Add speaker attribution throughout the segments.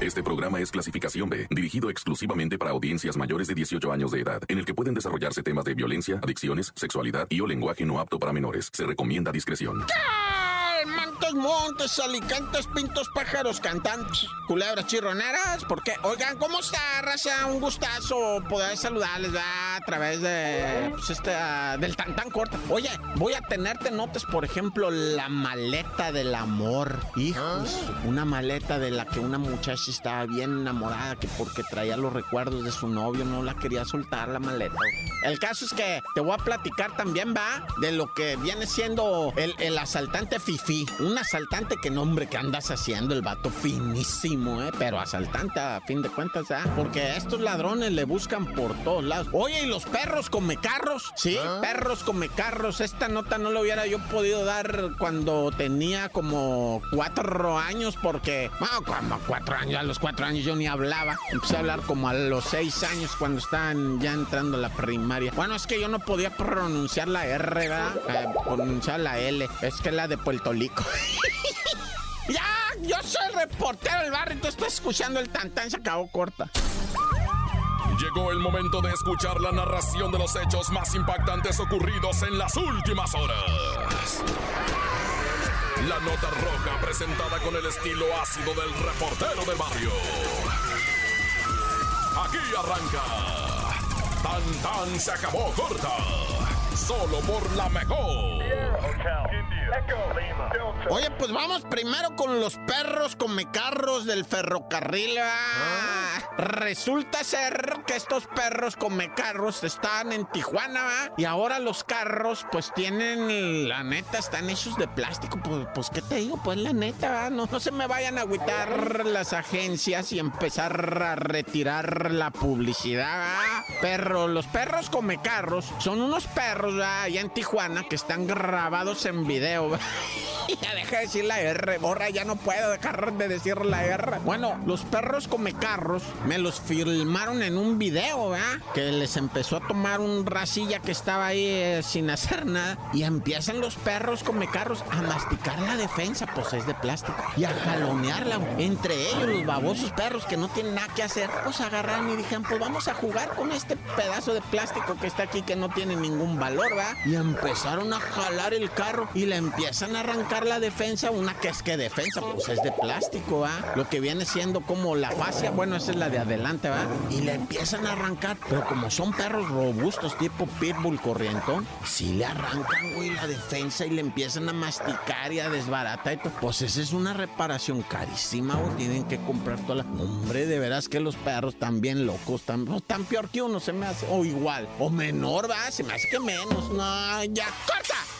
Speaker 1: Este programa es clasificación B, dirigido exclusivamente para audiencias mayores de 18 años de edad, en el que pueden desarrollarse temas de violencia, adicciones, sexualidad y o lenguaje no apto para menores. Se recomienda discreción.
Speaker 2: Montes, montes, alicantes, pintos, pájaros, cantantes, culebras, chirroneras. Porque, oigan, ¿cómo está, raza? Un gustazo poder saludarles ¿verdad? A través de, pues, este, ah, del tan tan corta. Oye, voy a tenerte notas, por ejemplo, la maleta del amor. Hijos, una maleta de la que una muchacha estaba bien enamorada, que porque traía los recuerdos de su novio, no la quería soltar la maleta. El caso es que te voy a platicar también, va, de lo que viene siendo el, el asaltante Fifi. Un asaltante que nombre que andas haciendo, el vato finísimo, ¿eh? Pero asaltante a fin de cuentas, ¿ah? Porque estos ladrones le buscan por todos lados. Oye, ¿y los perros come carros? Sí, perros come carros. Esta nota no la hubiera yo podido dar cuando tenía como cuatro años, porque, bueno, como cuatro años, a los cuatro años yo ni hablaba. Empecé a hablar como a los seis años cuando estaban ya entrando a la primaria. Bueno, es que yo no podía pronunciar la R, ¿verdad? Eh, pronunciar la L. Es que la de Puerto Rico. ya, yo soy reportero del barrio y tú estás escuchando el tantán, se acabó corta.
Speaker 3: Llegó el momento de escuchar la narración de los hechos más impactantes ocurridos en las últimas horas. La nota roja presentada con el estilo ácido del reportero del barrio. Aquí arranca. Tan tan se acabó corta. Solo por la mejor.
Speaker 2: Oye, pues vamos primero con los perros carros del ferrocarril. ¿va? Resulta ser que estos perros carros están en Tijuana ¿va? y ahora los carros pues tienen, la neta, están hechos de plástico. Pues, pues ¿qué te digo? Pues la neta, ¿va? no, no se me vayan a agüitar las agencias y empezar a retirar la publicidad. ¿va? Perro, los perros carros son unos perros ¿va? allá en Tijuana que están grabados en video. ¿va? Ya deja de decir la R, borra, ya no puedo dejar de decir la R. Bueno, los perros come carros me los filmaron en un video, ¿verdad? Que les empezó a tomar un racilla que estaba ahí eh, sin hacer nada. Y empiezan los perros come carros a masticar la defensa, pues es de plástico. Y a jalonearla. Entre ellos, los babosos perros que no tienen nada que hacer, pues agarraron y dijeron, pues vamos a jugar con este pedazo de plástico que está aquí que no tiene ningún valor, ¿verdad? Y empezaron a jalar el carro y le empiezan a arrancar la defensa, una que es que defensa, pues es de plástico, ¿va? Lo que viene siendo como la fascia, bueno, esa es la de adelante, ¿va? Y le empiezan a arrancar, pero como son perros robustos, tipo pitbull corrientón, sí le arrancan, güey, la defensa y le empiezan a masticar y a desbaratar y todo. Pues esa es una reparación carísima, güey, tienen que comprar toda la... Hombre, de veras que los perros están bien locos, no, tan peor que uno, se me hace, o igual, o menor, va, se me hace que menos, no, ya, corta.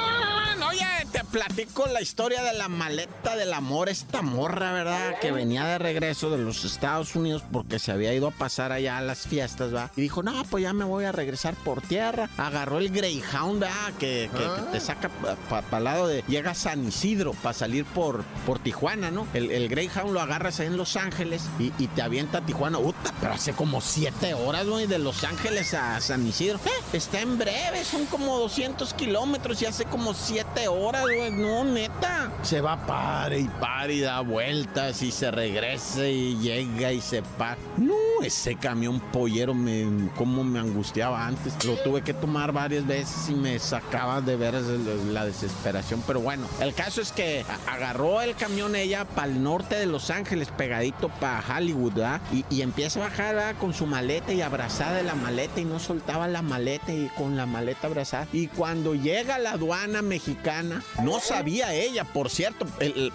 Speaker 2: Platico la historia de la maleta del amor, esta morra, ¿verdad? Que venía de regreso de los Estados Unidos porque se había ido a pasar allá a las fiestas, ¿va? Y dijo, no, pues ya me voy a regresar por tierra. Agarró el Greyhound, ¿verdad? Que, que- que te saca para el lado de... Llega a San Isidro para salir por, por Tijuana, ¿no? El, el Greyhound lo agarras ahí en Los Ángeles y, y te avienta a Tijuana. Uta, pero hace como siete horas, güey, de Los Ángeles a San Isidro. Eh, está en breve, son como 200 kilómetros y hace como siete horas, güey. No, neta. Se va pare y pare y da vueltas y se regresa y llega y se para. No, ese camión pollero me, como me angustiaba antes. Lo tuve que tomar varias veces y me sacaba de el- la desesperación. Pero bueno, el caso es que agarró el camión ella para el norte de Los Ángeles, pegadito para Hollywood, ¿verdad? Y, empieza a bajar con su maleta y abrazada de la maleta y no soltaba la maleta y con la maleta abrazada. Y cuando llega la aduana mexicana, no sabía ella, por cierto,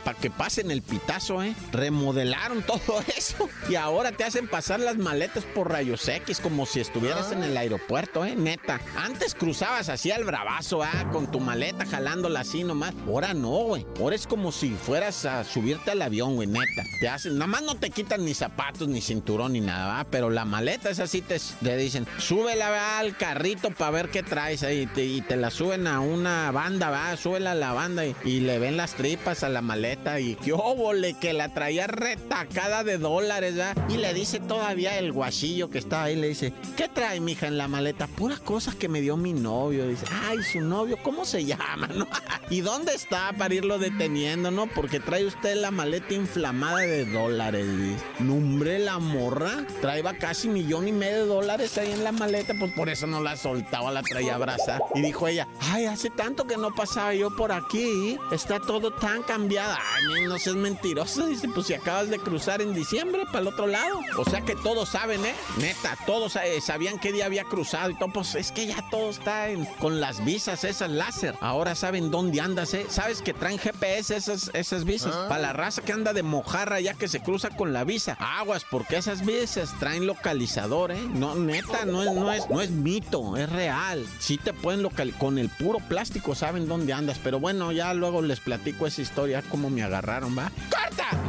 Speaker 2: para que pasen el pitazo, ¿eh? Remodelaron todo eso y ahora te hacen pasar las maletas por rayos X como si estuvieras en el aeropuerto, ¿eh? Neta. Antes cruzabas así al bravazo, ¿ah? Con tu maleta jalándola así nomás. Ahora no, güey. Ahora es como si fueras a subirte al avión, güey, neta. Te hacen, nada más no te quitan ni zapatos, ni cinturón, ni nada, ¿va? Pero la maleta es así, te, te dicen, súbela ¿va? al carrito para ver qué traes ahí. Y te, la suben a una banda, va, súbela a la banda y, le ven las tripas a la maleta y qué óvole, que la traía retacada de dólares, ¿va? Y le dice todavía el guachillo que estaba ahí, le dice, ¿qué trae, mija, en la maleta? Puras cosas que me dio mi novio. Dice, ay, su novio, ¿cómo se llama, no? ¿Y dónde está para irlo deteniendo, no? Porque trae usted la maleta inflamada de dólares, dice. Nombre la morra. Traía casi millón y medio de dólares ahí en la maleta, pues por eso no la soltaba, la traía abrazada. Y dijo ella, ay, hace tanto que no pasaba yo por aquí. Está todo tan cambiado. Ay, no seas mentiroso. Dice, pues si acabas de cruzar en diciembre para el otro lado. O sea que todos saben, ¿eh? Neta, todos eh, sabían qué día había cruzado y todo. Pues es que ya todo está con las visas esas láser. Ahora saben dónde andas, ¿eh? Sabes que traen GPS esas, esas visas. Ah. Para la raza que anda de mojarra ya que se cruza con la visa. Aguas, porque esas visas traen localizador, ¿eh? No, neta, no es, no es, no es mito, es real. Sí te pueden localizar. Con el puro plástico saben dónde andas. Pero bueno, ya luego les platico esa historia, cómo me agarraron, ¿va? ¡Corta!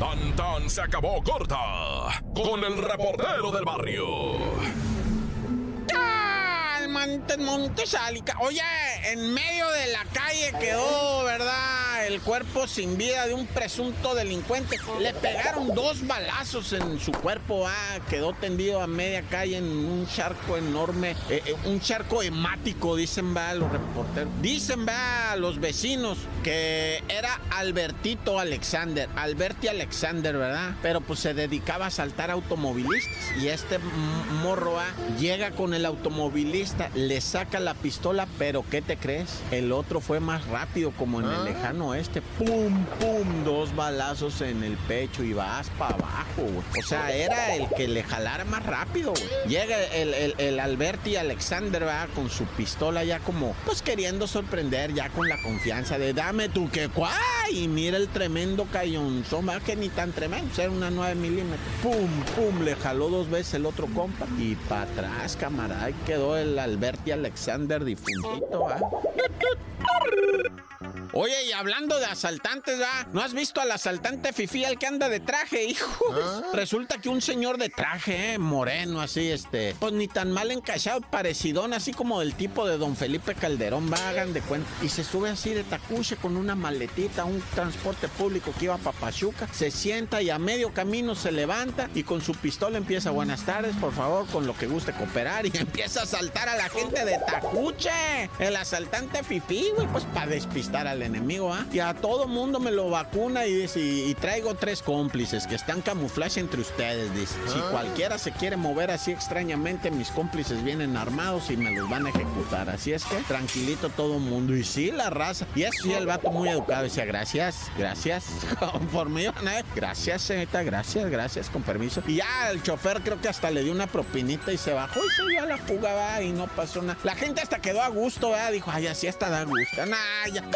Speaker 3: Tan tan se acabó corta con el reportero del barrio.
Speaker 2: Montes, Montes, Oye, en medio de la calle quedó, ¿verdad? El cuerpo sin vida de un presunto delincuente. Le pegaron dos balazos en su cuerpo. Ah, quedó tendido a media calle en un charco enorme. Eh, eh, un charco hemático, dicen va los reporteros. Dicen va los vecinos que era Albertito Alexander. Alberti Alexander, ¿verdad? Pero pues se dedicaba a saltar automovilistas. Y este morro ah, llega con el automovilista, le saca la pistola, pero ¿qué te crees? El otro fue más rápido, como en el ah. Este, pum, pum, dos balazos en el pecho y vas para abajo, O sea, era el que le jalara más rápido, Llega el, el, el Alberti Alexander, va Con su pistola ya como, pues queriendo sorprender, ya con la confianza de dame tu que cuá. Y mira el tremendo cayonzón, va que ni tan tremendo, era una 9 milímetros. Pum, pum, le jaló dos veces el otro compa. Y para atrás, camarada, quedó el Alberti Alexander difuntito, ¿va? Oye, y hablando de asaltantes, ¿va? ¿No has visto al asaltante Fifi, al que anda de traje, hijo? Ah. Resulta que un señor de traje, ¿eh? moreno, así, este, pues ni tan mal encachado, parecidón, así como del tipo de don Felipe Calderón, va, hagan de cuenta. Y se sube así de tacuche con una maletita, un transporte público que iba a Papachuca, se sienta y a medio camino se levanta y con su pistola empieza, buenas tardes, por favor, con lo que guste cooperar, y empieza a asaltar a la gente de tacuche. El asaltante Fifi, güey, pues para despistar al enemigo, ¿ah? Y a todo mundo me lo vacuna y dice, y, traigo tres cómplices que están camuflaje entre ustedes, dice. Si ah. cualquiera se quiere mover así extrañamente, mis cómplices vienen armados y me los van a ejecutar. Así es que tranquilito todo mundo. Y sí, la raza. Y eso sí, el vato muy educado decía, gracias, gracias. Conforme iban a gracias, señorita, gracias, gracias, con permiso. Y ya el chofer creo que hasta le dio una propinita y se bajó y se dio a la fuga, va, y no pasó nada. La gente hasta quedó a gusto, va, dijo, ay, así hasta da gusto. Nah, ya,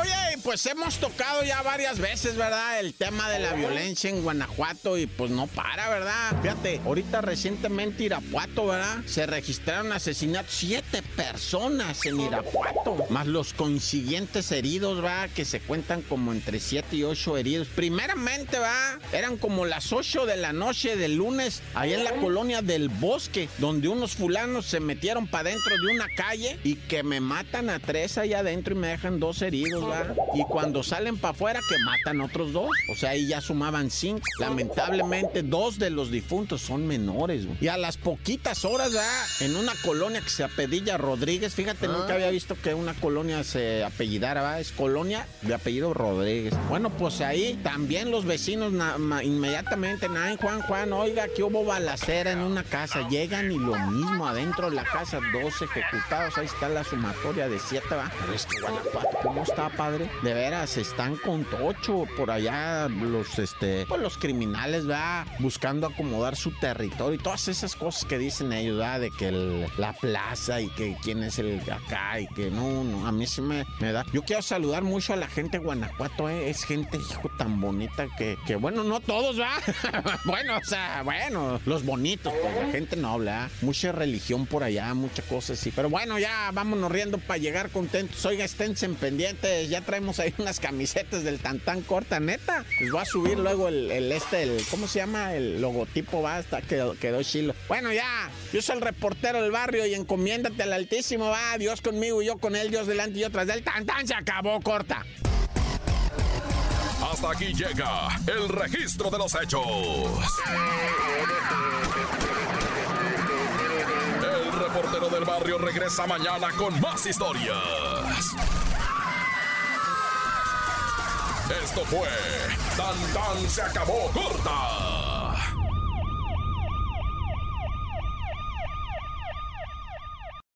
Speaker 2: Oye, pues hemos tocado ya varias veces, ¿verdad? El tema de la violencia en Guanajuato y pues no para, ¿verdad? Fíjate, ahorita recientemente Irapuato, ¿verdad? Se registraron asesinatos, siete personas en Irapuato, más los consiguientes heridos, ¿verdad? Que se cuentan como entre siete y ocho heridos. Primeramente, ¿verdad? Eran como las ocho de la noche del lunes, ahí en la colonia del Bosque, donde unos fulanos se metieron para dentro de una calle y que me matan a tres allá adentro y me dejan dos heridos, Y cuando salen para afuera, que matan otros dos. O sea, ahí ya sumaban cinco. Lamentablemente, dos de los difuntos son menores, güey. Y a las poquitas horas. En una colonia que se apellida Rodríguez, fíjate, nunca ah. había visto que una colonia se apellidara, ¿verdad? Es colonia de apellido Rodríguez. Bueno, pues ahí también los vecinos inmediatamente, nada, Juan, Juan, oiga, que hubo balacera en una casa. Llegan y lo mismo adentro de la casa, dos ejecutados. Ahí está la sumatoria de siete, ¿va? Pero es que Guanajuato, ¿cómo está, padre? De veras, están con tocho por allá los, este, pues los criminales, va buscando acomodar su territorio y todas esas cosas que dicen ellos, ¿verdad? De que la plaza y que quién es el acá y que no, no, a mí sí me, da. Yo quiero saludar mucho a la gente de Guanajuato, ¿eh? Es gente, hijo, tan bonita que, que bueno, no todos, ¿va? bueno, o sea, bueno, los bonitos, pues la gente noble, ¿ah? Mucha religión por allá, muchas cosas así. Pero bueno, ya vámonos riendo para llegar contentos. Oiga, esténse pendientes pues ya traemos ahí unas camisetas del Tantán corta, neta. Les voy a subir luego el, este, el, ¿cómo se llama? El logotipo, va, hasta quedó, quedó chilo. Bueno, ya, yo soy el reportero del barrio y encomiéndate al Altísimo, va, Dios conmigo y yo con él, Dios delante y yo tras del Tantán, se acabó, corta.
Speaker 3: Hasta aquí llega el registro de los hechos. El reportero del barrio regresa mañana con más historias. Esto fue Tan Tan se acabó corta